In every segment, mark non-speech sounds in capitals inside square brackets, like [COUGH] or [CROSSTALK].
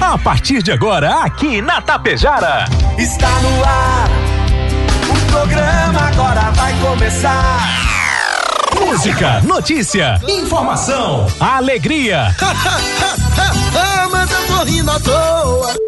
A partir de agora, aqui na Tapejara. Está no ar. O programa agora vai começar. Música, notícia, informação, alegria. [LAUGHS] Mas eu tô rindo à toa.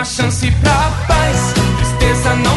Uma chance pra paz, tristeza não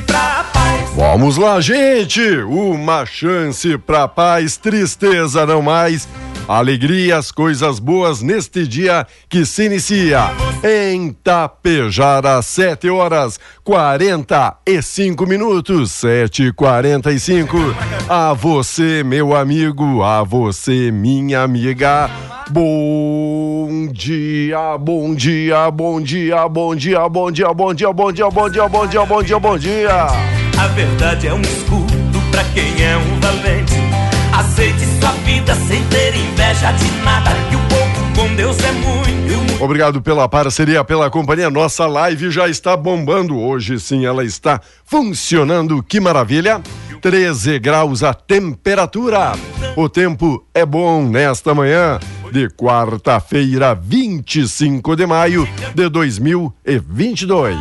pra paz. Vamos lá, gente! Uma chance pra paz, tristeza não mais. Alegria, as coisas boas neste dia que se inicia em Tapejara, 7 horas 45 minutos, 7 e 45 A você, meu amigo, a você, minha amiga. Bom dia, bom dia, bom dia, bom dia, bom dia, bom dia, bom dia, bom dia, bom dia, bom dia, bom dia. A verdade é um escudo pra quem é um valente. Aceite sua vida sem ter inveja de nada. E o pouco com Deus é muito. Obrigado pela parceria, pela companhia. Nossa live já está bombando. Hoje sim ela está funcionando. Que maravilha! 13 graus a temperatura. O tempo é bom nesta manhã de quarta-feira, 25 de maio de 2022.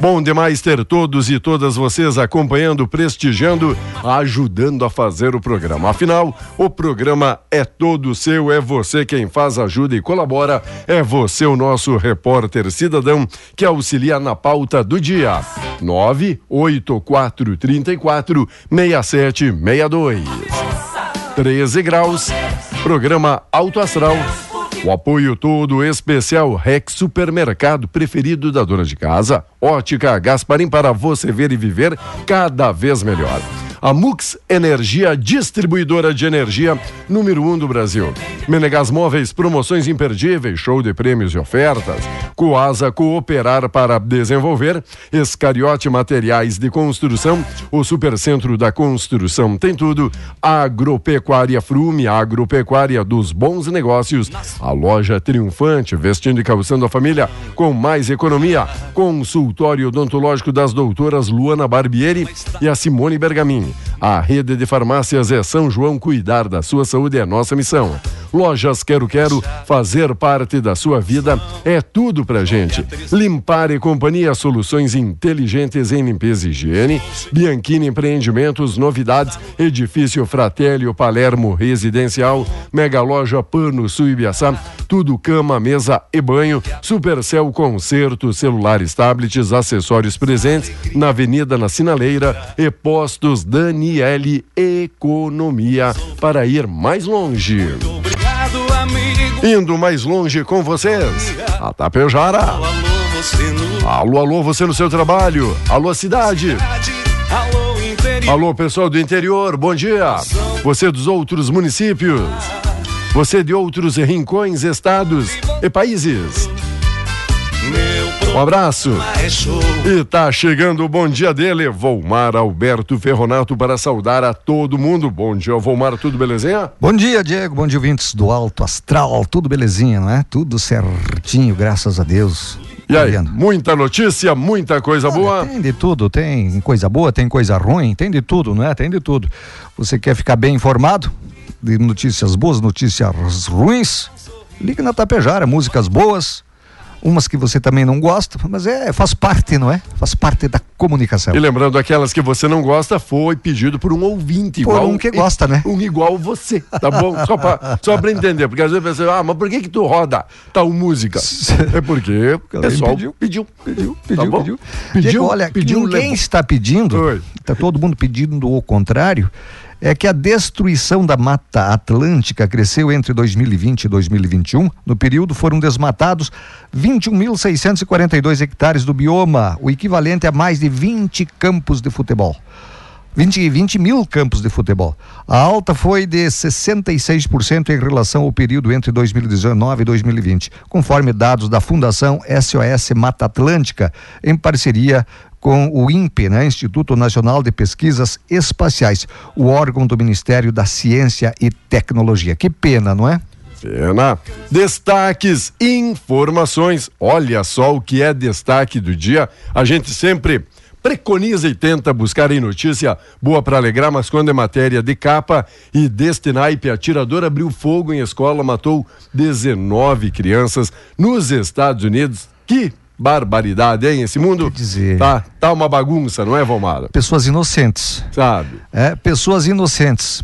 Bom demais ter todos e todas vocês acompanhando, prestigiando, ajudando a fazer o programa. Afinal, o programa é todo seu, é você quem faz, ajuda e colabora, é você o nosso repórter cidadão que auxilia na pauta do dia. 98434 6762. 13 graus, programa Alto Astral. O apoio todo especial Rex Supermercado, preferido da dona de casa. Ótica Gasparim para você ver e viver cada vez melhor. A Mux Energia, distribuidora de energia número um do Brasil. Menegas Móveis, promoções imperdíveis, show de prêmios e ofertas. Coasa Cooperar para desenvolver. Escariote Materiais de Construção. O Supercentro da Construção tem tudo. Agropecuária Frume, agropecuária dos bons negócios. A loja triunfante, vestindo e calçando a família com mais economia. Consultório odontológico das doutoras Luana Barbieri e a Simone Bergamin. A rede de farmácias é São João. Cuidar da sua saúde é nossa missão. Lojas Quero Quero, fazer parte da sua vida é tudo pra gente. Limpar e Companhia, soluções inteligentes em limpeza e higiene. Bianchini Empreendimentos, novidades, edifício Fratélio Palermo Residencial, Mega Loja Pano Sul Ibiaçá, tudo cama, mesa e banho. Supercel Concerto, celulares, tablets, acessórios presentes na Avenida na Sinaleira e Postos Daniele Economia para ir mais longe. Indo mais longe com vocês, a Tapejara. Alô, Alô, você no seu trabalho. Alô, cidade. Alô, pessoal do interior, bom dia. Você dos outros municípios. Você de outros rincões, estados e países. Um abraço. E tá chegando o bom dia dele, Volmar Alberto Ferronato, para saudar a todo mundo. Bom dia, Volmar, tudo belezinha? Bom dia, Diego. Bom dia, ouvintes do Alto Astral. Tudo belezinha, não é? Tudo certinho, graças a Deus. E Tá aí, vendo? muita notícia, muita coisa boa. Tem de tudo, tem coisa boa, tem coisa ruim, tem de tudo, não é? Tem de tudo. Você quer ficar bem informado de notícias boas, notícias ruins? Liga na Tapejara, músicas boas, umas que você também não gosta, mas é, faz parte, não é? Faz parte da comunicação. E lembrando, aquelas que você não gosta, foi pedido por um ouvinte Por igual. um que gosta, né? [LAUGHS] Um igual você, tá bom? Só pra, só pra entender, porque às vezes você ah, mas por que que tu roda tal música? É porque o [LAUGHS] pessoal pediu. pediu. Pediu, Tá pediu, bom? pediu. Pediu, Diego, olha, pediu, ninguém levou. está pedindo, Oi. está todo mundo pedindo o contrário, é que a destruição da Mata Atlântica cresceu entre 2020 e 2021. No período foram desmatados 21.642 hectares do bioma, o equivalente a mais de 20 campos de futebol. 20, 20 mil campos de futebol. A alta foi de 66% em relação ao período entre 2019 e 2020, conforme dados da Fundação SOS Mata Atlântica, em parceria com o INPE, né, Instituto Nacional de Pesquisas Espaciais, o órgão do Ministério da Ciência e Tecnologia. Que pena, não é? Pena. Destaques, informações. Olha só o que é destaque do dia. A gente sempre preconiza e tenta buscar em notícia boa para alegrar, mas quando é matéria de capa e deste naipe, atirador abriu fogo em escola, matou 19 crianças nos Estados Unidos. Que barbaridade, hein? Esse mundo dizer- tá, tá uma bagunça, não é, Valmara? Pessoas inocentes. Sabe? É, pessoas inocentes.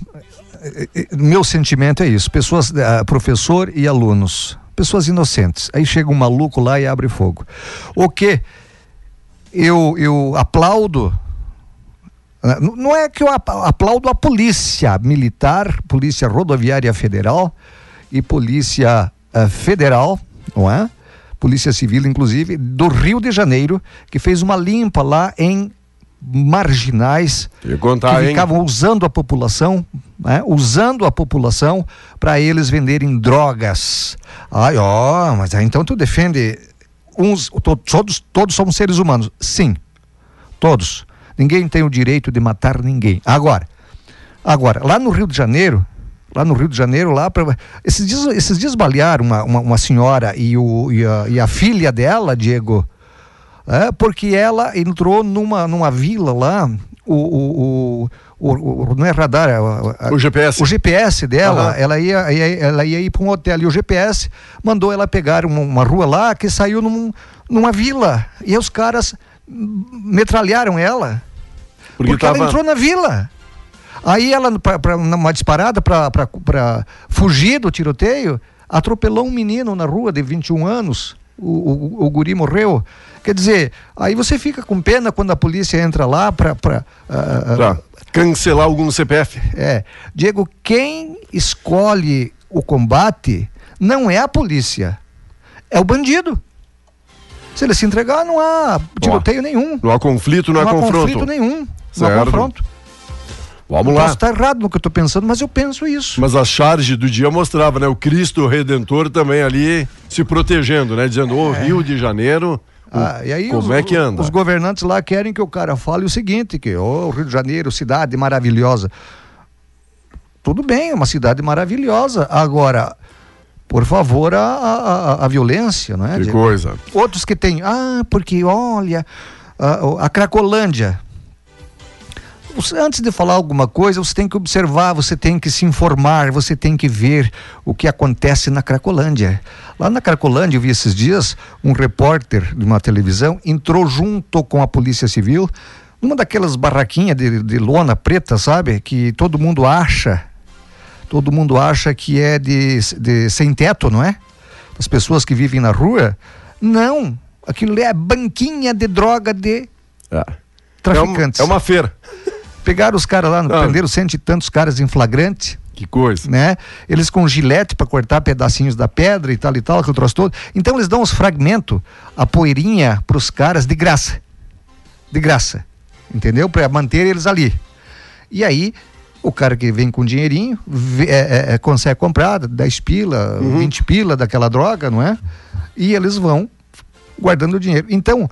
É, é, Meu sentimento é isso. Pessoas, professor e alunos. Pessoas inocentes. Aí chega um maluco lá e abre fogo. O que eu, eu aplaudo. ah, n- Não é que eu ap- aplaudo a polícia militar, polícia rodoviária federal e polícia ah, federal, não é? Polícia Civil, inclusive, do Rio de Janeiro, que fez uma limpa lá em marginais contar, que hein? ficavam usando a população, né? usando a população para eles venderem drogas. Ai, ó, mas aí então tu defende uns, to- todos, todos somos seres humanos. Sim, todos. Ninguém tem o direito de matar ninguém. Agora, agora lá no Rio de Janeiro, lá no Rio de Janeiro, lá pra, esses dias, esses dias balearam uma, uma, uma senhora e, o, e, a, e a filha dela, Diego, é, porque ela entrou numa, numa vila lá, o, o, o, o- o- não é radar, é o, a- O GPS. o GPS dela, Aham. ela, ia, ia- ela ia ir para um hotel e o GPS mandou ela pegar uma, uma rua lá que saiu num- numa vila e os caras metralharam ela Porque porque, tava- ela entrou na vila. Aí ela, pra, pra, numa disparada para fugir do tiroteio, atropelou um menino na rua de 21 anos. O, o, o guri morreu. Quer dizer, aí você fica com pena quando a polícia entra lá para. Pra cancelar algum CPF. É. Diego, quem escolhe o combate não é a polícia, é o bandido. Se ele se entregar, não há tiroteio nenhum. Não há conflito, não há não há confronto. conflito nenhum. Não há Certo. confronto. Vamos Eu lá. Posso estar errado no que eu estou pensando, mas eu penso isso. Mas a charge do dia mostrava, né? O Cristo Redentor também ali se protegendo, né? Dizendo, ô Rio de Janeiro, É. Ah, e aí como os, é que anda? Os governantes lá querem que o cara fale o seguinte, que o Rio de Janeiro, cidade maravilhosa. Tudo bem, é uma cidade maravilhosa. Agora, por favor, a, a, a- violência, não é? Que coisa. Outros que têm, ah, porque olha, a, a Cracolândia. Antes de falar alguma coisa, você tem que observar, você tem que se informar, você tem que ver o que acontece na Cracolândia. Lá na Cracolândia, eu vi esses dias, um repórter de uma televisão entrou junto com a Polícia Civil numa daquelas barraquinhas de, de lona preta, sabe? Que todo mundo acha, todo mundo acha que é de, de sem teto, não é? As pessoas que vivem na rua. Não, aquilo é banquinha de droga de É. traficantes. É, uma, é uma feira. [LAUGHS] Pegaram os caras lá, Ah. prenderam cento e tantos caras em flagrante, Que coisa. né? Eles com gilete para cortar pedacinhos da pedra e tal e tal, aquele troço todo. Então eles dão os fragmentos, a poeirinha pros caras de graça. De graça. Entendeu? Para manter eles ali. E aí, o cara que vem com dinheirinho, vê- é, é, é, consegue comprar 10 pila, 20 pila daquela droga, não é? E eles vão guardando o dinheiro. Então,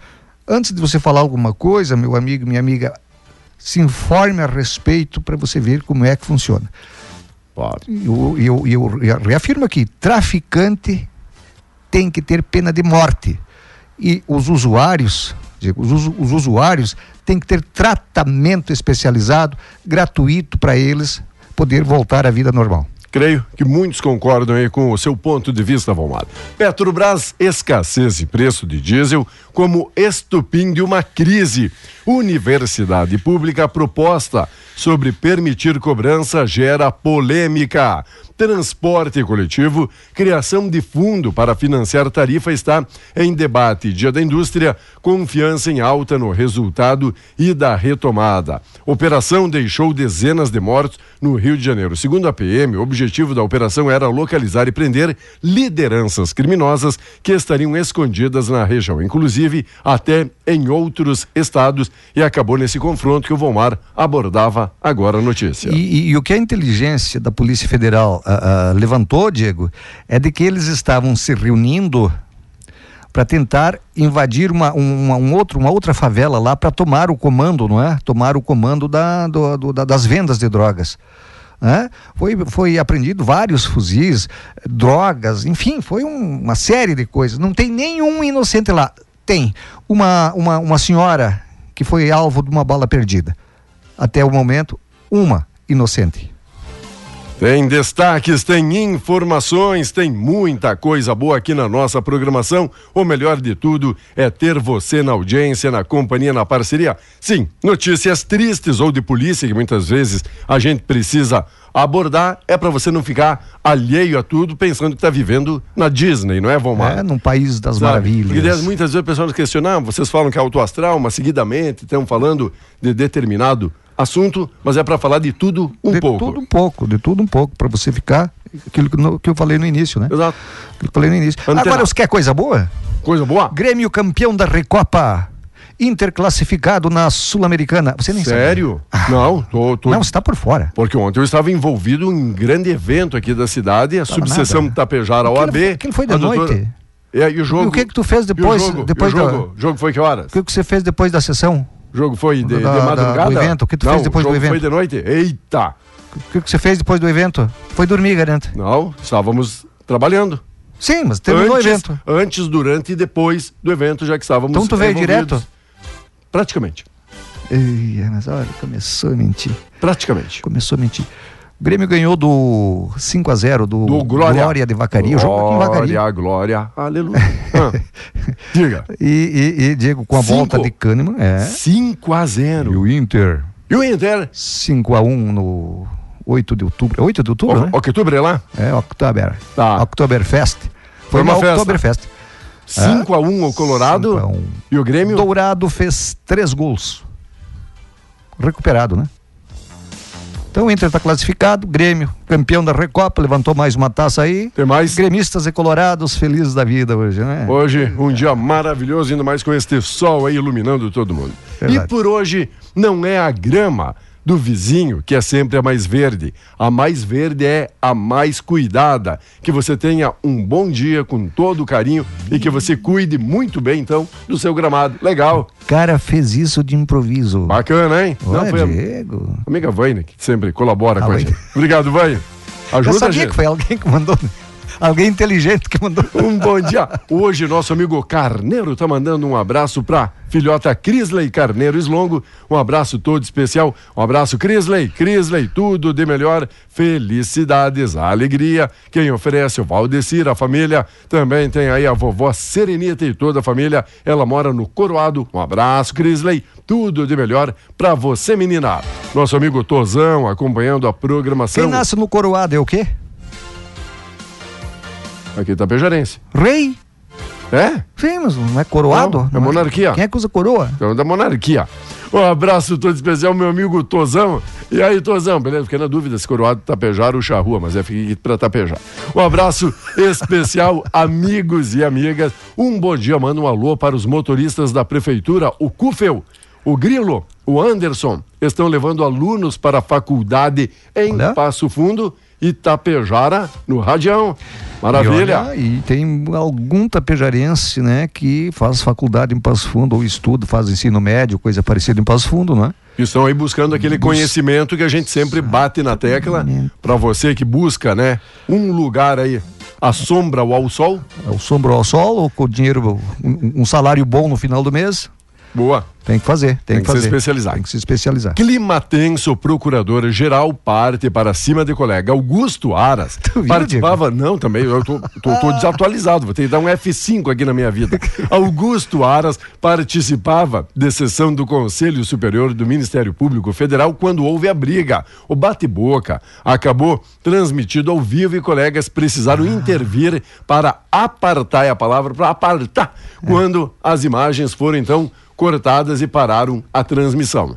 antes de você falar alguma coisa, meu amigo, minha amiga, se informe a respeito para você ver como é que funciona. E eu, eu, eu reafirmo aqui: traficante tem que ter pena de morte. E os usuários, os, os usuários têm que ter tratamento especializado, gratuito para eles poder voltar à vida normal. Creio que muitos concordam aí com o seu ponto de vista, Valmar. Petrobras, escassez de preço de diesel como estupim de uma crise. Universidade pública proposta sobre permitir cobrança gera polêmica. Transporte coletivo, criação de fundo para financiar tarifa está em debate. Dia da Indústria, confiança em alta no resultado e da retomada. Operação deixou dezenas de mortos no Rio de Janeiro. Segundo a PM, o objetivo da operação era localizar e prender lideranças criminosas que estariam escondidas na região, inclusive até em outros estados, e acabou nesse confronto que o Volmar abordava agora a notícia. E, e- e o que a inteligência da Polícia Federal ah, levantou, Diego, é de que eles estavam se reunindo para tentar invadir uma, uma, um outro, uma outra favela lá para tomar o comando, não é? Tomar o comando da, do- do- da- das vendas de drogas. né? Foi, foi apreendido vários fuzis, drogas, enfim, foi um- uma série de coisas. Não tem nenhum inocente lá. Tem uma, uma, uma senhora que foi alvo de uma bala perdida. Até o momento, uma inocente. Tem destaques, tem informações, tem muita coisa boa aqui na nossa programação. O melhor de tudo é ter você na audiência, na companhia, na parceria. Sim, notícias tristes ou de polícia que muitas vezes a gente precisa abordar. É para você não ficar alheio a tudo pensando que está vivendo na Disney, não é, Vomar? É, num país das Sabe? maravilhas. Porque muitas vezes o pessoal nos questiona, "Ah, vocês falam que é autoastral, mas seguidamente estão falando de determinado assunto, mas é para falar de tudo um de pouco. tudo um pouco, de tudo um pouco, para você ficar aquilo que, no- que eu falei no início, né? Exato. Aquilo que eu falei no início. Antenado. Agora, você quer coisa boa? Coisa boa? Grêmio campeão da Recopa. Inter classificado na Sul-Americana. Você nem Sério? sabe. Não, tô, tô- Não, você está por fora. Porque ontem eu estava envolvido em um grande evento aqui da cidade, a subseção nada. Tapejara Aquilo OAB. foi- aquilo foi de a doutora- noite. É, e o jogo. E o que que tu fez depois- E o jogo, depois o da- jogo, o jogo foi que horas? O que, que você fez depois da sessão? O jogo foi de, de Da- da- madrugada? do evento, o que tu Não, fez depois do jogo foi evento? de noite? Eita! O que, você fez depois do evento? Foi dormir, garanto. Não, estávamos trabalhando. Sim, mas terminou antes, o evento. Antes, durante e depois do evento, já que estávamos Então tu veio direto? Praticamente. Ei, mas olha, começou a mentir. Praticamente. Começou a mentir. O Grêmio ganhou do 5 a 0 do, Do Glória. de Vacaria. O jogo aqui em Vacaria. Glória, glória, aleluia. Ah, [LAUGHS] diga. E, e, e, Diego, com a Cinco. volta de Kahneman, é. 5 a 0 E o Inter, E o Inter? 5 a 1 no 8 de outubro. 8 de outubro, O, né? Outubro é lá? É, Oktober. Tá. Oktoberfest. Foi uma uma festa. Oktoberfest. 5 a 1 o Colorado. 5 a 1. E o Grêmio? Dourado fez três gols. Recuperado, né? Então o Inter está classificado, Grêmio, campeão da Recopa, levantou mais uma taça aí. Tem mais? Gremistas e colorados felizes da vida hoje, né? Hoje, um dia maravilhoso, ainda mais com este sol aí iluminando todo mundo. Verdade. E por hoje, não é a grama do vizinho que é sempre a mais verde. A mais verde é a mais cuidada. Que você tenha um bom dia com todo carinho e que você cuide muito bem, então, do seu gramado. Legal. Cara fez isso de improviso. Bacana, hein? Olha, foi a Diego. amiga Vânia que sempre colabora Ah, com a gente. Obrigado. Eu Ajuda a sabia que foi alguém que mandou. Alguém inteligente que mandou. [LAUGHS] Um bom dia. Hoje, nosso amigo Carneiro tá mandando um abraço pra filhota Crisley Carneiro Slongo. Um abraço todo especial. Um abraço, Crisley. Crisley, tudo de melhor. Felicidades, alegria. Quem oferece o Valdecir, a família. Também tem aí a vovó Serenita e toda a família. Ela mora no Coroado. Um abraço, Crisley. Tudo de melhor pra você, menina. Nosso amigo Tozão acompanhando a programação. Quem nasce no coroado é o quê? Aqui tá Pejarense. Rei? É? Sim, mas não é coroado? Não, é monarquia. Quem é que usa coroa? Então, da monarquia. Um abraço todo especial, meu amigo Tozão. E aí, Tozão, beleza? Fiquei na dúvida se Coroado Tapejar ou Charrua, mas é fiquei pra Tapejar. Um abraço especial, [LAUGHS] amigos e amigas. Um bom dia, manda um alô para os motoristas da prefeitura, o Cufel, o Grilo, o Anderson, estão levando alunos para a faculdade em Olha. Passo Fundo e Tapejara, no Radião. Maravilha. E, olha, e tem algum tapejarense, né, que faz faculdade em Passo Fundo ou estuda, faz ensino médio, coisa parecida em Passo Fundo, não é? E estão aí buscando aquele conhecimento que a gente sempre bate na tecla para você que busca, né? Um lugar aí à sombra ou ao sol. É o sombra ao sol ou com dinheiro, um, um salário bom no final do mês, Boa. tem que fazer, tem, Tem que se fazer. especializar. Tem que se especializar. Clima tenso, procurador-geral parte para cima de colega. Augusto Aras Tu participava. Não, também, eu tô, tô, tô desatualizado, vou ter que dar um F5 aqui na minha vida. [LAUGHS] Augusto Aras participava de sessão do Conselho Superior do Ministério Público Federal quando houve a briga. O bate-boca acabou transmitido ao vivo e colegas precisaram intervir para apartar é a palavra, para apartar, quando as imagens foram então cortadas e pararam a transmissão.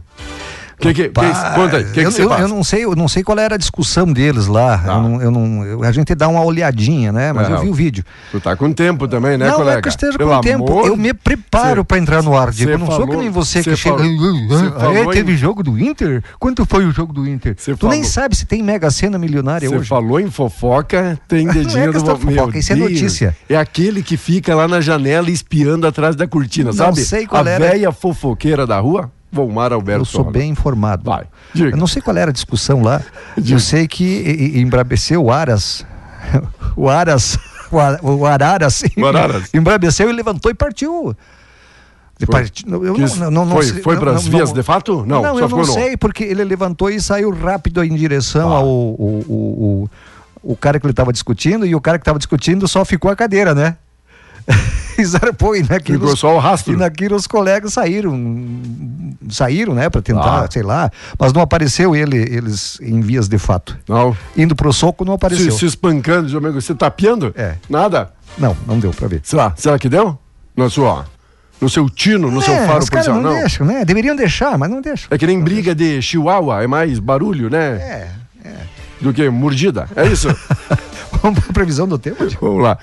Que, que, que, conta aí, que, que eu, você eu, eu não sei, eu não sei qual era a discussão deles lá. Tá. Eu não, eu não- eu- a gente dá uma olhadinha, né? Mas É, eu vi o vídeo. Tu tá com tempo também, né, não, colega? não é que eu esteja Pelo com tempo. amor Eu me preparo para entrar no ar, Diego. Eu não sou falou- que nem você cê que chega. falou- "Ah, ah, falou é, em- teve jogo do Inter? Quanto foi o jogo do Inter? Cê tu nem falou- sabe se tem Mega Sena milionária Você hoje. falou em fofoca, tem [LAUGHS] Não é dedinho do questão de Meu fofoca, isso é notícia. É aquele que fica lá na janela espiando atrás da cortina, Não sabe? sei qual a era. velha fofoqueira da rua, Volmar Alberto. Eu sou bem informado. Vai, diga. Eu não sei qual era a discussão lá. [LAUGHS] Eu sei que e- e- embrabeceu o Aras. [LAUGHS] O Aras. O, Ar- o Araras. O Araras. Embrabeceu e levantou e partiu. Foi. eu não- Quis- não- não- não foi sei- foi para as vias de fato? Não, Não, eu não sei, porque ele levantou e saiu rápido em direção Ah. ao o, o, o, o cara que ele estava discutindo, e o cara que estava discutindo só ficou a cadeira, né? [LAUGHS] e zarpou, e naquilo, Ficou só o rastro. E naquilo os colegas saíram, saíram, né, para tentar, Ah. sei lá, mas não apareceu ele, eles em vias de fato. Não. Indo pro soco não Se, apareceu. se espancando, seu amigo, você tapeando? É. Nada? Não, não deu para ver. Será? Será que deu? Na sua, no seu tino, no seu É, faro os caras policial? não, Não. deixam, né? Deveriam deixar, mas não deixam. É que nem briga de chihuahua, é mais barulho, né? É. Do que mordida. É isso? [LAUGHS] Vamos pra previsão do tempo? [LAUGHS] Vamos lá.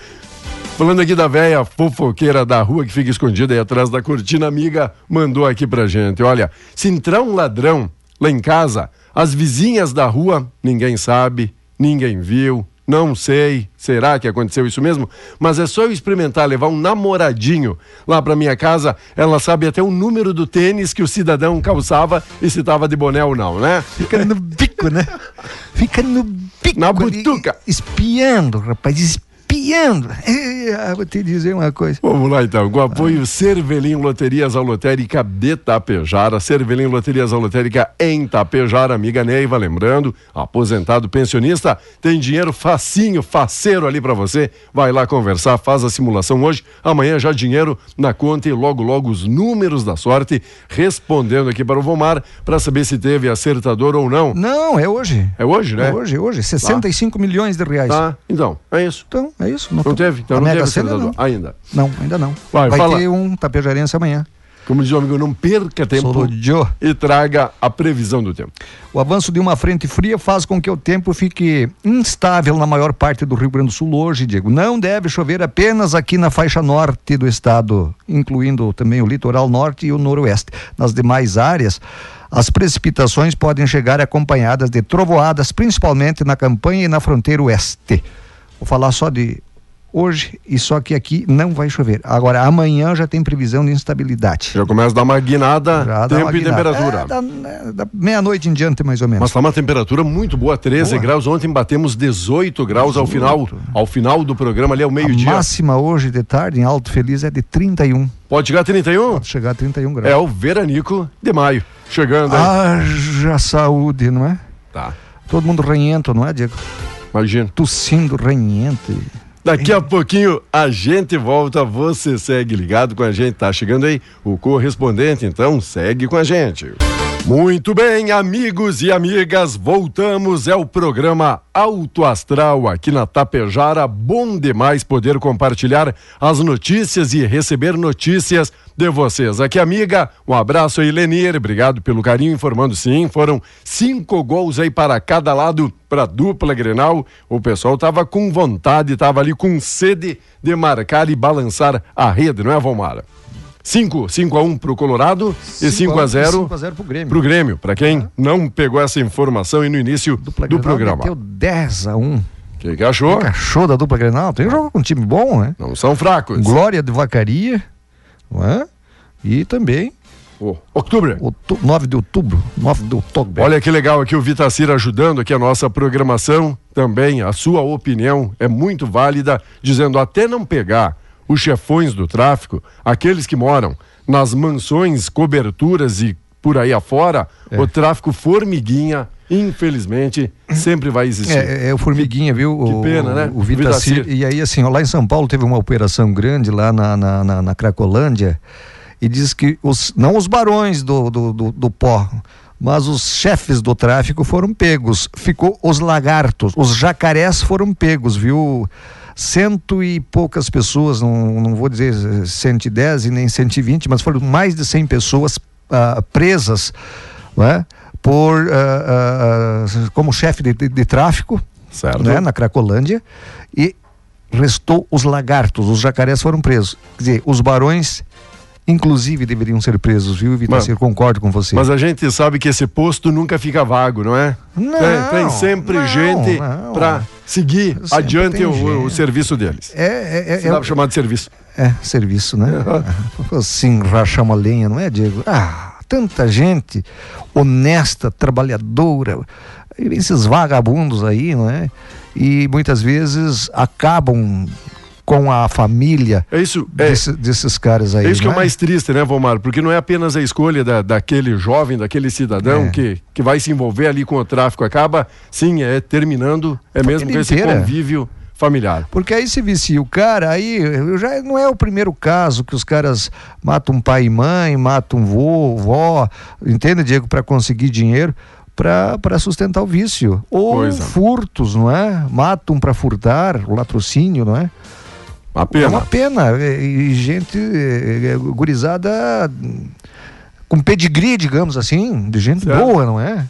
Falando aqui da velha fofoqueira da rua que fica escondida aí atrás da cortina, amiga mandou aqui pra gente. Olha, se entrar um ladrão lá em casa, as vizinhas da rua, ninguém sabe, ninguém viu, não sei, será que aconteceu isso mesmo? Mas é só eu experimentar levar um namoradinho lá pra minha casa, ela sabe até o número do tênis que o cidadão calçava e se tava de boné ou não, né? Fica no bico, né? Fica no bico. Na butuca. Espiando, rapaz, espiando. É, ah, vou te dizer uma coisa. Vamos lá então, com apoio Cervelim Loterias Alotérica de Tapejara, Cervelim Loterias Alotérica em Tapejara, amiga Neiva, lembrando, aposentado pensionista, tem dinheiro facinho, faceiro ali pra você, vai lá conversar, faz a simulação hoje, amanhã já dinheiro na conta e logo logo os números da sorte, respondendo aqui para o Vomar, pra saber se teve acertador ou não. Não, é hoje. É hoje, né? É hoje, hoje. 65 milhões de reais. Tá, então, é isso. Então, é isso. Não tô- teve? Então a não Mega teve Sena, não. ainda. Não, ainda não. Vai, Vai fala. ter um tapejarense amanhã. Como diz o amigo, não perca tempo Sorodio. e traga a previsão do tempo. O avanço de uma frente fria faz com que o tempo fique instável na maior parte do Rio Grande do Sul hoje, Diego. Não deve chover apenas aqui na faixa norte do estado, incluindo também o litoral norte e o noroeste. Nas demais áreas, as precipitações podem chegar acompanhadas de trovoadas, principalmente na campanha e na fronteira oeste. Vou falar só de hoje e só que aqui não vai chover. Agora, amanhã já tem previsão de instabilidade. Já começa a dar uma guinada, Já tempo uma e guinada. temperatura. É, da, né, da meia-noite em diante, mais ou menos. Mas tá uma temperatura muito boa, 13 Boa. graus. Ontem batemos 18 graus ao final, ao final do programa ali ao a meio-dia. máxima hoje de tarde em Alto Feliz é de 31. Pode chegar a 31? Pode chegar a 31 graus. É o veranico de maio. Chegando aí. Haja saúde, não é? Tá. Todo mundo ranhento, não é, Diego? Imagina. Tossindo ranhento. Daqui a pouquinho a gente volta, você segue ligado com a gente, tá chegando aí o correspondente, então segue com a gente. Muito bem, amigos e amigas, voltamos, é o programa Alto Astral aqui na Tapejara. Bom demais poder compartilhar as notícias e receber notícias de vocês. Aqui, amiga, um abraço aí, Lenir, obrigado pelo carinho, informando sim, foram cinco gols aí para cada lado, para dupla Grenal. O pessoal tava com vontade, tava ali com sede de marcar e balançar a rede, não é, Valmara? 5, 5 a 1 pro Colorado e 5 a 0 5 a 0 pro Grêmio. pro Grêmio. Para quem não pegou essa informação aí no início Dupla do Grenal programa. Meteu 10 a 1. O que, que achou? Cachorro da dupla Grenal. Tem jogo com um time bom, né? Não são fracos. Glória de Vacaria, não é? E também Ô, Outubro. outu- 9 de outubro. 9 de outubro. Olha que legal aqui o Vitacir ajudando aqui a nossa programação. Também a sua opinião é muito válida, dizendo até não pegar os chefões do tráfico, aqueles que moram nas mansões, coberturas e por aí afora, É. o tráfico formiguinha, infelizmente, sempre vai existir. É, é o Formiguinha, viu? Que O- pena, né? O Vitacir. Vitacir. E aí, assim, ó, lá em São Paulo teve uma operação grande lá na, na, na, na Cracolândia e diz que os, não os barões do, do, do, do pó, mas os chefes do tráfico foram pegos. Ficou os lagartos, os jacarés foram pegos, viu? Cento e poucas pessoas, não, não vou dizer 110 e nem 120, mas foram mais de 100 pessoas ah, presas, não é? por ah, ah, como chefe de, de- de tráfico, Certo. né, na Cracolândia, e restou os lagartos, os jacarés foram presos. Quer dizer, os barões, inclusive, deveriam ser presos, viu, Vitacir? Concordo com você. Mas a gente sabe que esse posto nunca fica vago, não é? Não, tem, tem sempre não, gente para seguir Sempre adiante o, o serviço deles. é, é, é, Se dá pra chamar de serviço. é, serviço, né? [LAUGHS] assim, rachar uma lenha, não é, Diego? Ah, tanta gente honesta, trabalhadora, e esses vagabundos aí, não é? E muitas vezes acabam com a família É isso, é, desse- desses caras aí. é isso que é não o mais triste, né, Vomar? Porque não é apenas a escolha da, daquele jovem, daquele cidadão É. que, que vai se envolver ali com o tráfico. Acaba, sim, é terminando, é mesmo com esse inteira. convívio familiar. Porque aí se vicia o cara, aí já não é o primeiro caso que os caras matam pai e mãe, matam vô, vó, entende, Diego, para conseguir dinheiro para sustentar o vício. Ou é. furtos, não é? Matam para furtar, o latrocínio, não é? Uma É pena. uma pena. E, gente eh, eh, gurizada hum, com pedigree, digamos assim, de gente Certo. boa, não é?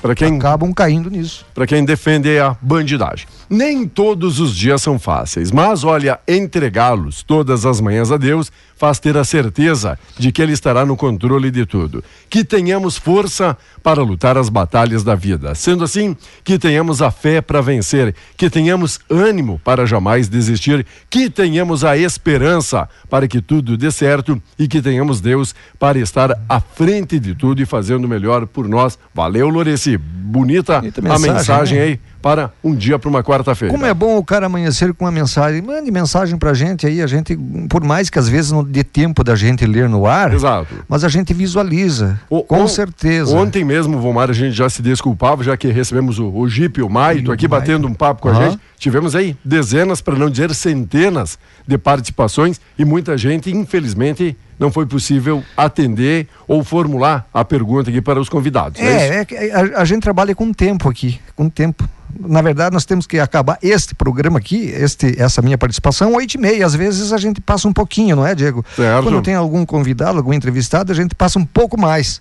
Para quem Acabam caindo nisso. para quem defende a bandidagem. Nem todos os dias são fáceis, mas olha, entregá-los todas as manhãs a Deus faz ter a certeza de que Ele estará no controle de tudo. Que tenhamos força para lutar as batalhas da vida. Sendo assim, que tenhamos a fé para vencer, que tenhamos ânimo para jamais desistir, que tenhamos a esperança para que tudo dê certo e que tenhamos Deus para estar à frente de tudo e fazendo o melhor por nós. Valeu, Loreci. Bonita Bonita a mensagem, mensagem né? aí para um dia para uma quarta-feira. Como é bom o cara amanhecer com uma mensagem. Mande mensagem pra gente aí, a gente, por mais que às vezes não dê tempo da gente ler no ar, Exato. mas a gente visualiza. O- com on- certeza. Ontem mesmo, Vomar, a gente já se desculpava, já que recebemos o, o Jeep e o Maito aqui batendo um papo com a Aham. gente. Tivemos aí dezenas, para não dizer centenas, de participações e muita gente, infelizmente, não foi possível atender ou formular a pergunta aqui para os convidados. É? É, é a, a gente trabalha com tempo aqui, com tempo. Na verdade, nós temos que acabar este programa aqui, este, essa minha participação, oito e meia. Às vezes a gente passa um pouquinho, não é, Diego? Certo. Quando tem algum convidado, algum entrevistado, a gente passa um pouco mais.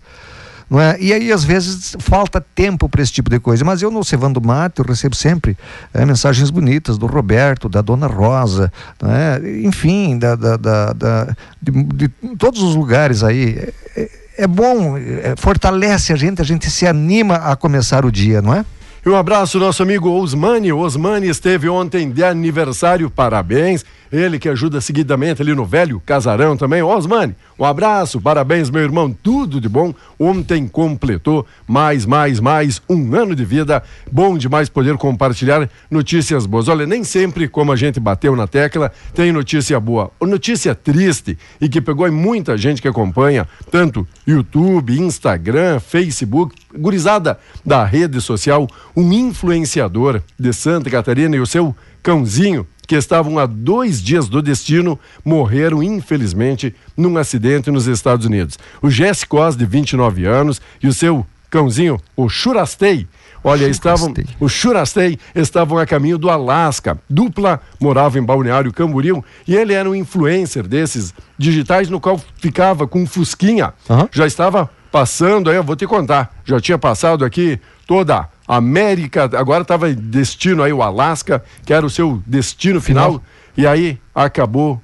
Não é? E aí, às vezes, falta tempo para esse tipo de coisa. Mas eu, no Cevando Mato, eu recebo sempre é, mensagens bonitas do Roberto, da Dona Rosa, é? enfim, da, da, da- da- de, de todos os lugares aí. É, é- é bom, é, fortalece a gente, a gente se anima a começar o dia, não é? E um abraço nosso amigo Osmani. Osmani esteve ontem de aniversário, parabéns. Ele que ajuda seguidamente ali no velho casarão também. Osmani, um abraço, parabéns, meu irmão, tudo de bom. Ontem completou mais, mais, mais um ano de vida. Bom demais poder compartilhar notícias boas. Olha, nem sempre, como a gente bateu na tecla, tem notícia boa. Notícia triste e que pegou em muita gente que acompanha, tanto YouTube, Instagram, Facebook, gurizada da rede social, um influenciador de Santa Catarina e o seu cãozinho que estavam a dois dias do destino, morreram, infelizmente, num acidente nos Estados Unidos. O Jesse Cos, de 29 anos, e o seu cãozinho, o Churastei, Olha, estavam, o Churastei estavam a caminho do Alasca. Dupla morava em Balneário Camboriú e ele era um influencer desses digitais no qual ficava com um fusquinha. Uhum. Já estava passando aí, eu vou te contar, já tinha passado aqui toda América, agora estava em destino aí o Alasca, que era o seu destino final, final, e aí acabou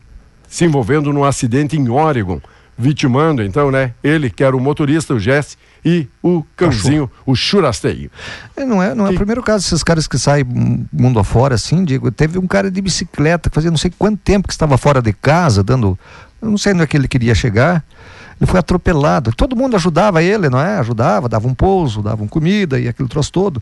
se envolvendo num acidente em Oregon, vitimando então, né, ele que era o motorista, o Jesse, e o cãozinho, o churasteio. É, não é, não é o primeiro caso desses caras que saem mundo afora, assim, digo, teve um cara de bicicleta que fazia não sei quanto tempo que estava fora de casa, dando, não sei onde é que ele queria chegar, ele foi atropelado. Todo mundo ajudava ele, não é? Ajudava, dava um pouso, davam comida e aquilo trouxe todo.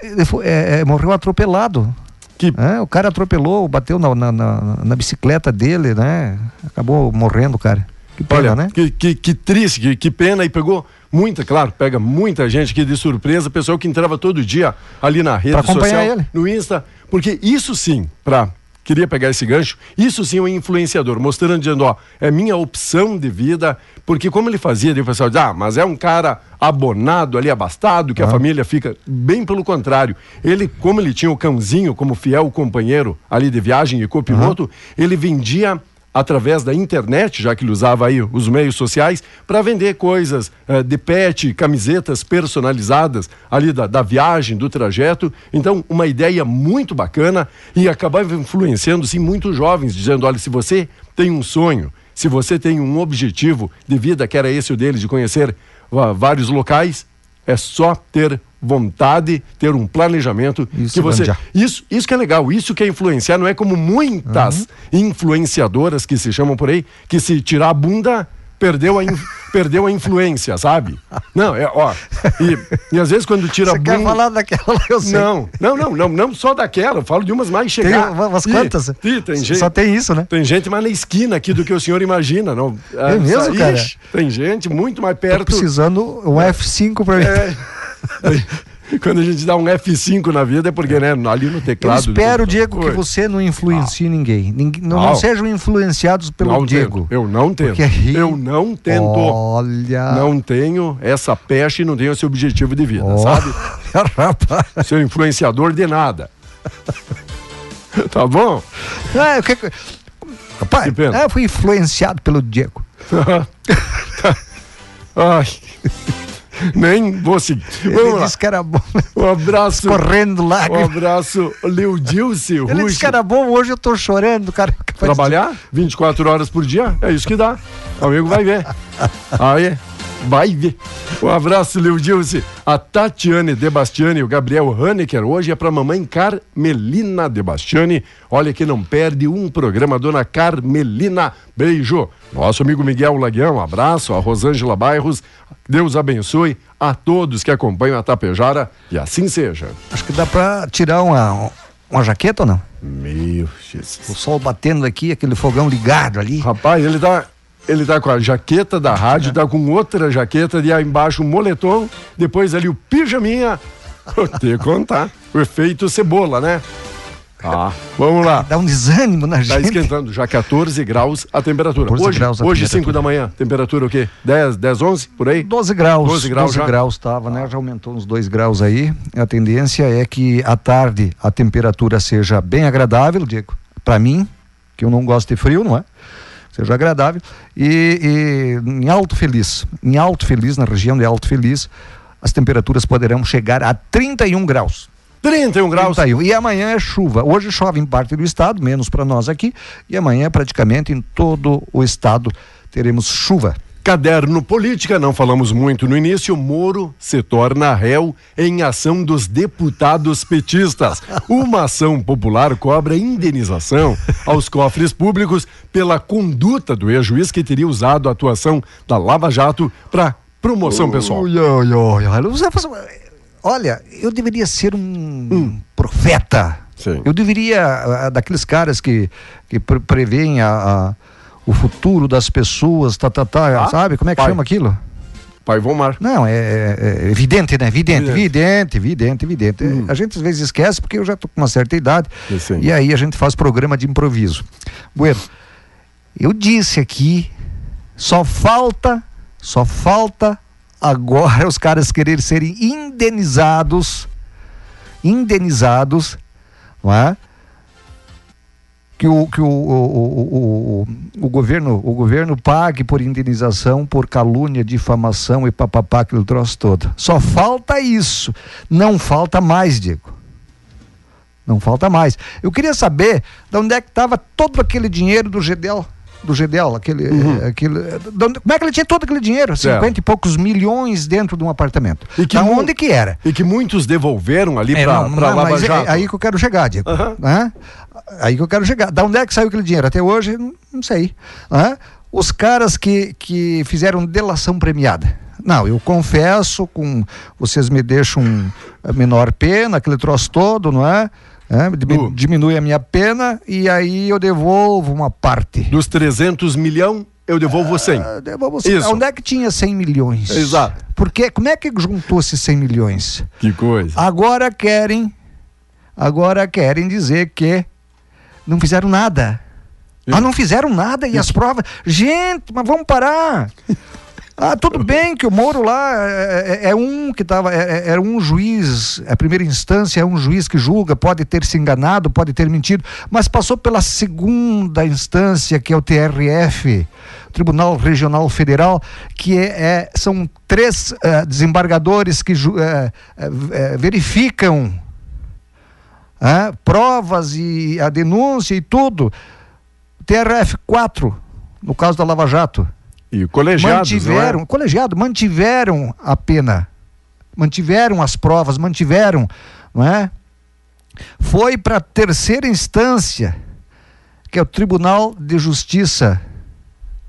Ele foi, é, é, morreu atropelado. Que... É, o cara atropelou, bateu na, na, na, na, bicicleta dele, né? Acabou morrendo, cara. Que pena, Olha, né? Que, que, que triste, que, que pena. E pegou muita, claro, pega muita gente aqui de surpresa, pessoal que entrava todo dia ali na rede pra social, ele. no Insta, porque isso sim, para queria pegar esse gancho, isso sim é um influenciador, mostrando, dizendo, ó, é minha opção de vida, porque como ele fazia, o pessoal diz, ah, mas é um cara abonado ali, abastado, que ah. a família fica, bem pelo contrário, ele, como ele tinha o cãozinho como fiel companheiro ali de viagem e copiloto, ele vendia através da internet, já que ele usava aí os meios sociais, para vender coisas uh, de pet, camisetas personalizadas ali da, da viagem, do trajeto. Então, uma ideia muito bacana e acabava influenciando sim muitos jovens, dizendo: olha, se você tem um sonho, se você tem um objetivo de vida, que era esse o dele, de conhecer uh, vários locais, é só ter vontade, ter um planejamento isso, que você isso isso que é legal, isso que é influenciar, não é como muitas uhum. influenciadoras que se chamam por aí, que se tirar a bunda perdeu a, in, [LAUGHS] perdeu a influência, sabe? Não, é, ó. E, e às vezes quando tira Você bunda. quer falar daquela, [LAUGHS] eu sei. Não, não, não, não, não só daquela, eu falo de umas mais chegadas. Tem umas quantas? E, tem gente, só tem isso, né? Tem gente mais na esquina aqui do que o senhor imagina. Não, é mesmo, cara? Tem gente muito mais perto. Tô precisando um F5 para mim. É, [LAUGHS] [LAUGHS] Quando a gente dá um F5 na vida é porque, né, ali no teclado. Eu espero, Diego, que você não influencie ah. ninguém. ninguém não, não, sejam influenciados pelo não Diego. Tento. Eu não tento. Aí... Eu não tento. Olha. Não tenho essa peste e não tenho esse objetivo de vida, oh. sabe? [LAUGHS] Rapaz. Ser influenciador de nada. [LAUGHS] tá bom? Ah, eu quero... Rapaz, é, eu fui influenciado pelo Diego. Ai. [LAUGHS] Nem vou seguir. Ele disse que era bom. Um abraço. Correndo lá. Um abraço, Lildilce. Ele disse que era bom, hoje eu tô chorando, cara. Trabalhar [LAUGHS] 24 horas por dia, é isso que dá. O amigo vai ver. [LAUGHS] Aí, vai ver. Um abraço, Lildilce. A Tatiane Debastiani e o Gabriel Haneker. Hoje é pra mamãe Carmelina Debastiani. Olha que não perde um programa, dona Carmelina. Beijo. Nosso amigo Miguel Laguião, um abraço. A Rosângela Bairros, Deus abençoe a todos que acompanham a Tapejara e assim seja. Acho que dá para tirar uma, uma jaqueta ou não? Meu Jesus. O sol batendo aqui, aquele fogão ligado ali. Rapaz, ele tá, ele tá com a jaqueta da rádio, é. tá com outra jaqueta, e aí embaixo um moletom, depois ali o pijaminha. [LAUGHS] Vou te contar. O efeito cebola, né? Tá, vamos lá. Dá um desânimo na tá gente. Tá esquentando, já 14 graus a temperatura. 14 hoje, graus a hoje temperatura. 5 da manhã, temperatura o quê? 10, 10, 11, por aí? 12 graus. 12 graus 12 graus estava, né? Já aumentou uns 2 graus aí. A tendência é que à tarde a temperatura seja bem agradável, Diego. Para mim, que eu não gosto de frio, não é? Seja agradável. E, e em Alto Feliz, em Alto Feliz, na região de Alto Feliz, as temperaturas poderão chegar a 31 graus. 31 graus. 31. E amanhã é chuva. Hoje chove em parte do estado, menos para nós aqui. E amanhã, praticamente em todo o estado, teremos chuva. Caderno Política, não falamos muito no início. Moro se torna réu em ação dos deputados petistas. Uma ação popular cobra indenização aos cofres públicos pela conduta do ex-juiz que teria usado a atuação da Lava Jato para promoção pessoal. Olha, eu deveria ser um profeta. Sim. Eu deveria, ah, daqueles caras que, que pre- preveem a, a- o futuro das pessoas, tá, tá, tá, Ah, sabe? Como é que pai. chama aquilo? Pai Vomar. Não, é, é- é evidente, né? Evidente, Evidente. evidente, evidente, evidente. A gente às vezes esquece porque eu já tô com uma certa idade. E aí a gente faz programa de improviso. Bueno, eu disse aqui, só falta, só falta agora os caras quererem serem indenizados, indenizados, não é? Que o, que o, o, o, o, governo o governo pague por indenização por calúnia, difamação e papapá aquele troço todo. Só falta isso. Não falta mais, Diego. Não falta mais. Eu queria saber de onde é que estava todo aquele dinheiro do Gedel. Do Gedel, aquele. aquele eh, de onde- como é que ele tinha todo aquele dinheiro? Certo. 50 e poucos milhões dentro de um apartamento. E que da onde que era? E que muitos devolveram ali É, para Lava mas é- Jato. é aí que eu quero chegar, Diego. Aham. Né? Aí que eu quero chegar. Da onde é que saiu aquele dinheiro? Até hoje, não, sei. Né? Os caras que, que fizeram delação premiada. Não, eu confesso, com vocês me deixam a menor pena, aquele troço todo, não é? É, diminui a minha pena e aí eu devolvo uma parte. Dos 300 milhão, eu devolvo 100. Ah, devolvo- Isso. Onde é que tinha 100 milhões? Exato. Porque, como é que juntou esses 100 milhões? Que coisa. Agora querem, agora querem dizer que não fizeram nada. Ah, não fizeram nada e as provas. Gente, mas vamos parar. [LAUGHS] Ah, tudo bem que o Moro lá é, é- é um que estava. É, é um juiz, a primeira instância é um juiz que julga, pode ter se enganado, pode ter mentido, mas passou pela segunda instância, que é o TRF, Tribunal Regional Federal, que é, é- são três eh, desembargadores que eh, eh, verificam ah, provas e a denúncia e tudo. TRF 4, no caso da Lava Jato E colegiados, mantiveram, não é? colegiado, mantiveram a pena, mantiveram as provas, mantiveram, não é? Foi para a terceira instância, que é o Tribunal de Justiça,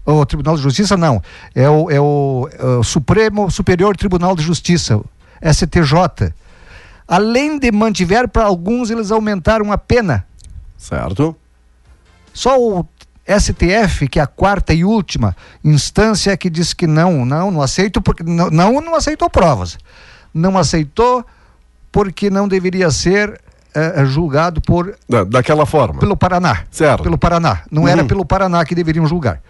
ou Tribunal de Justiça não, é o, é o, é o Supremo Superior Tribunal de Justiça, o STJ. Além de mantiver para alguns, eles aumentaram a pena. Certo. Só o STF, que é a quarta e última instância, que disse que não, não, não aceito, porque não, não, não aceitou provas. Não aceitou porque não deveria ser eh, julgado por, Da- daquela forma. pelo Paraná. Certo. Pelo Paraná. Não era Uhum. pelo Paraná que deveriam julgar.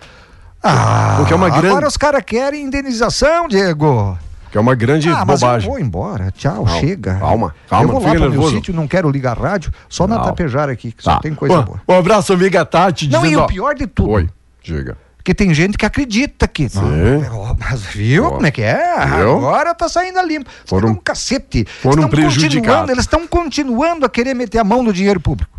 Ah, Porque é uma grande- agora os caras querem indenização, Diego. Que é uma grande ah, mas eu bobagem. vou embora. Tchau, Calma, chega. calma, calma, Eu vou não lá para o meu sítio, não quero ligar rádio, só na Calma. Tapejara aqui, que só Tá. tem coisa boa. Um abraço, amiga Tati. Não, e dizendo, o ó, pior de tudo. Oi, diga. Porque tem gente que acredita que. Sim. Não, mas viu Ó. como é que é? Viu? Agora tá saindo a limpo. Foram- um cacete. foram prejudicados. Eles estão continuando a querer meter a mão no dinheiro público.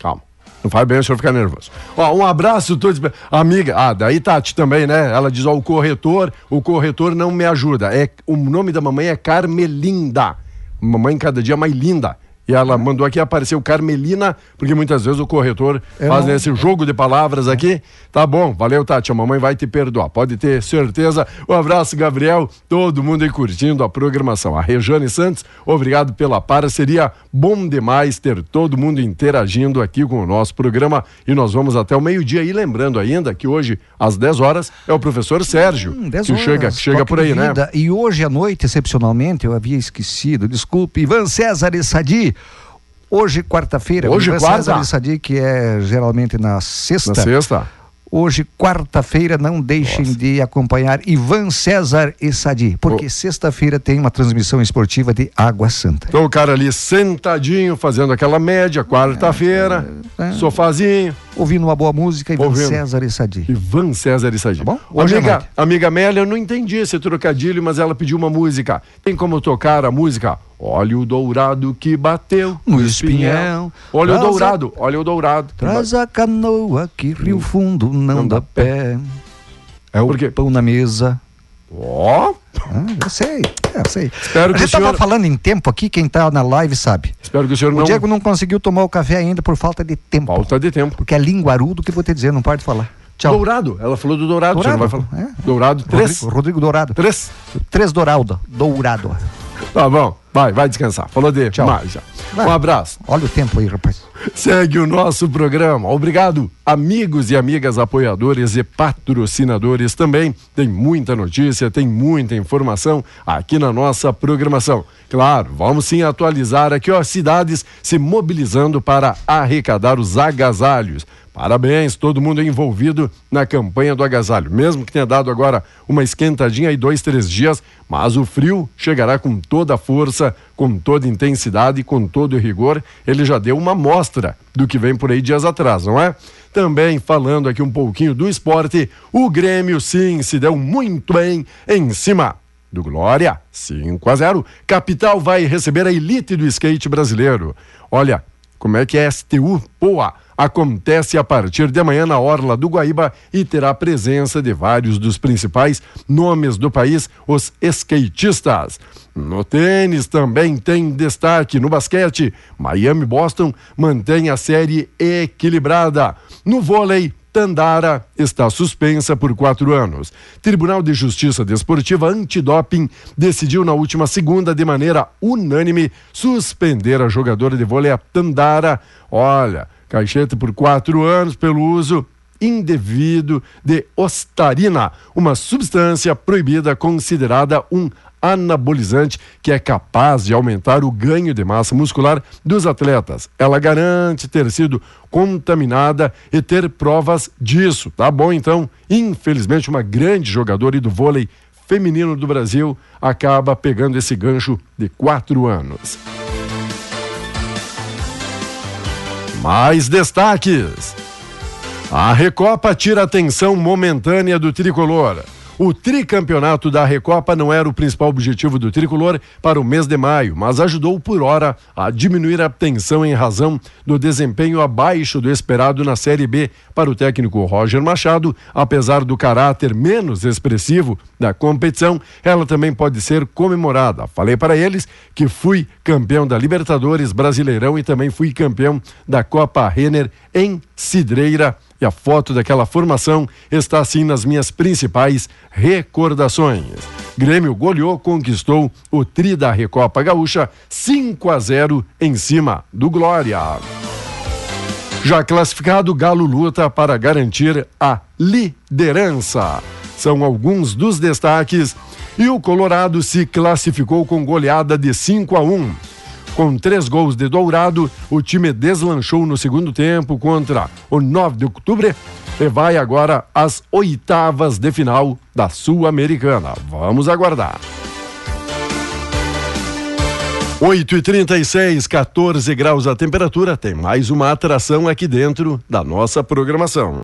Calma. Não faz bem o senhor ficar nervoso. Ó, um abraço todos. Amiga, ah, daí Tati também, né? Ela diz, ó, o corretor, o corretor não me ajuda. É, o nome da mamãe é Carmelinda. Mamãe cada dia mais linda. E ela mandou aqui, apareceu Carmelina, porque muitas vezes o corretor Eu faz não- esse jogo de palavras aqui. Tá bom, valeu, Tati. A mamãe vai te perdoar, pode ter certeza. Um abraço, Gabriel. Todo mundo aí curtindo a programação. A Rejane Santos, obrigado pela parceria. Bom demais ter todo mundo interagindo aqui com o nosso programa. E nós vamos até o meio-dia. E lembrando ainda que hoje, às 10 horas, é o professor Sérgio, Hum, 10 que chega, que chega por aí, né? Vida. E hoje à noite, excepcionalmente, eu havia esquecido, desculpe, Ivan César e Sadi. Hoje, quarta-feira, Hoje, quarta? César e Sadi, que é geralmente na sexta. Na sexta. Hoje, quarta-feira, não deixem de acompanhar Ivan César e Sadi, porque sexta-feira tem uma transmissão esportiva de Água Santa. Então o cara ali sentadinho, fazendo aquela média, quarta-feira, É. sofazinho. Ouvindo uma boa música, Ivan Ouvindo. César e Sadi. Ivan César Isadi. Tá bom? Hoje à Amiga, amiga Amélia, eu não entendi esse trocadilho, mas ela pediu uma música. Tem como tocar a música? Olha o dourado que bateu No espinhel. Olha o Traz a- dourado, olha o dourado. Traz a canoa que rio fundo não dá pé. É o Por quê? pão na mesa. Ó, Ah, eu sei, eu sei. Espero a que gente o senhor- tava falando em tempo aqui, quem tá na live sabe. espero que o senhor O não Diego não conseguiu tomar o café ainda por falta de tempo. falta de tempo. Porque é linguarudo que eu vou te dizer, não pode falar. Tchau. Dourado, ela falou do Dourado, o não vai Dourado, falar. é. Dourado, três. Rodrigo, Rodrigo Dourado. Três. Três Dourado. Dourado. Tá bom, vai, vai descansar. Falou de Tchau. mais já. Um abraço. Olha o tempo aí, rapaz. Segue o nosso programa. Obrigado, amigos e amigas apoiadores e patrocinadores também. Tem muita notícia, tem muita informação aqui na nossa programação. Claro, vamos sim atualizar aqui, ó, cidades se mobilizando para arrecadar os agasalhos. Parabéns, todo mundo envolvido na campanha do agasalho. Mesmo que tenha dado agora uma esquentadinha aí dois, três dias, mas o frio chegará com toda a força, com toda a intensidade, com todo o rigor. Ele já deu uma amostra do que vem por aí dias atrás, não é? Também falando aqui um pouquinho do esporte, o Grêmio sim se deu muito bem em cima do Glória, 5 a 0. Capital vai receber a elite do skate brasileiro. Olha, como é que é STU Poa? Acontece a partir de amanhã na Orla do Guaíba e terá presença de vários dos principais nomes do país, os skatistas. No tênis também tem destaque. No basquete, Miami Boston mantém a série equilibrada. No vôlei, Tandara está suspensa por quatro anos. Tribunal de Justiça Desportiva Antidoping decidiu na última segunda, de maneira unânime, suspender a jogadora de vôlei a Tandara. Olha, caixeta por quatro anos pelo uso indevido de ostarina, uma substância proibida considerada um anabolizante que é capaz de aumentar o ganho de massa muscular dos atletas. Ela garante ter sido contaminada e ter provas disso. Tá bom, então? Infelizmente, uma grande jogadora do vôlei feminino do Brasil acaba pegando esse gancho de quatro anos. Mais destaques. A Recopa tira a atenção momentânea do tricolor. O tricampeonato da Recopa não era o principal objetivo do tricolor para o mês de maio, mas ajudou por hora a diminuir a tensão em razão do desempenho abaixo do esperado na Série B para o técnico Roger Machado. Apesar do caráter menos expressivo da competição, ela também pode ser comemorada. Falei para eles que fui campeão da Libertadores Brasileirão e também fui campeão da Copa Renner em Cidreira. E a foto daquela formação está assim nas minhas principais recordações. Grêmio goleou, conquistou o Tri da Recopa Gaúcha 5 a 0 em cima do Glória. Já classificado, Galo luta para garantir a liderança. São alguns dos destaques. E o Colorado se classificou com goleada de 5 a 1. Com três gols de Dourado, o time deslanchou no segundo tempo contra o 9 de outubro e vai agora às oitavas de final da Sul-Americana. Vamos aguardar. 8 e 36 14 graus a temperatura. Tem mais uma atração aqui dentro da nossa programação.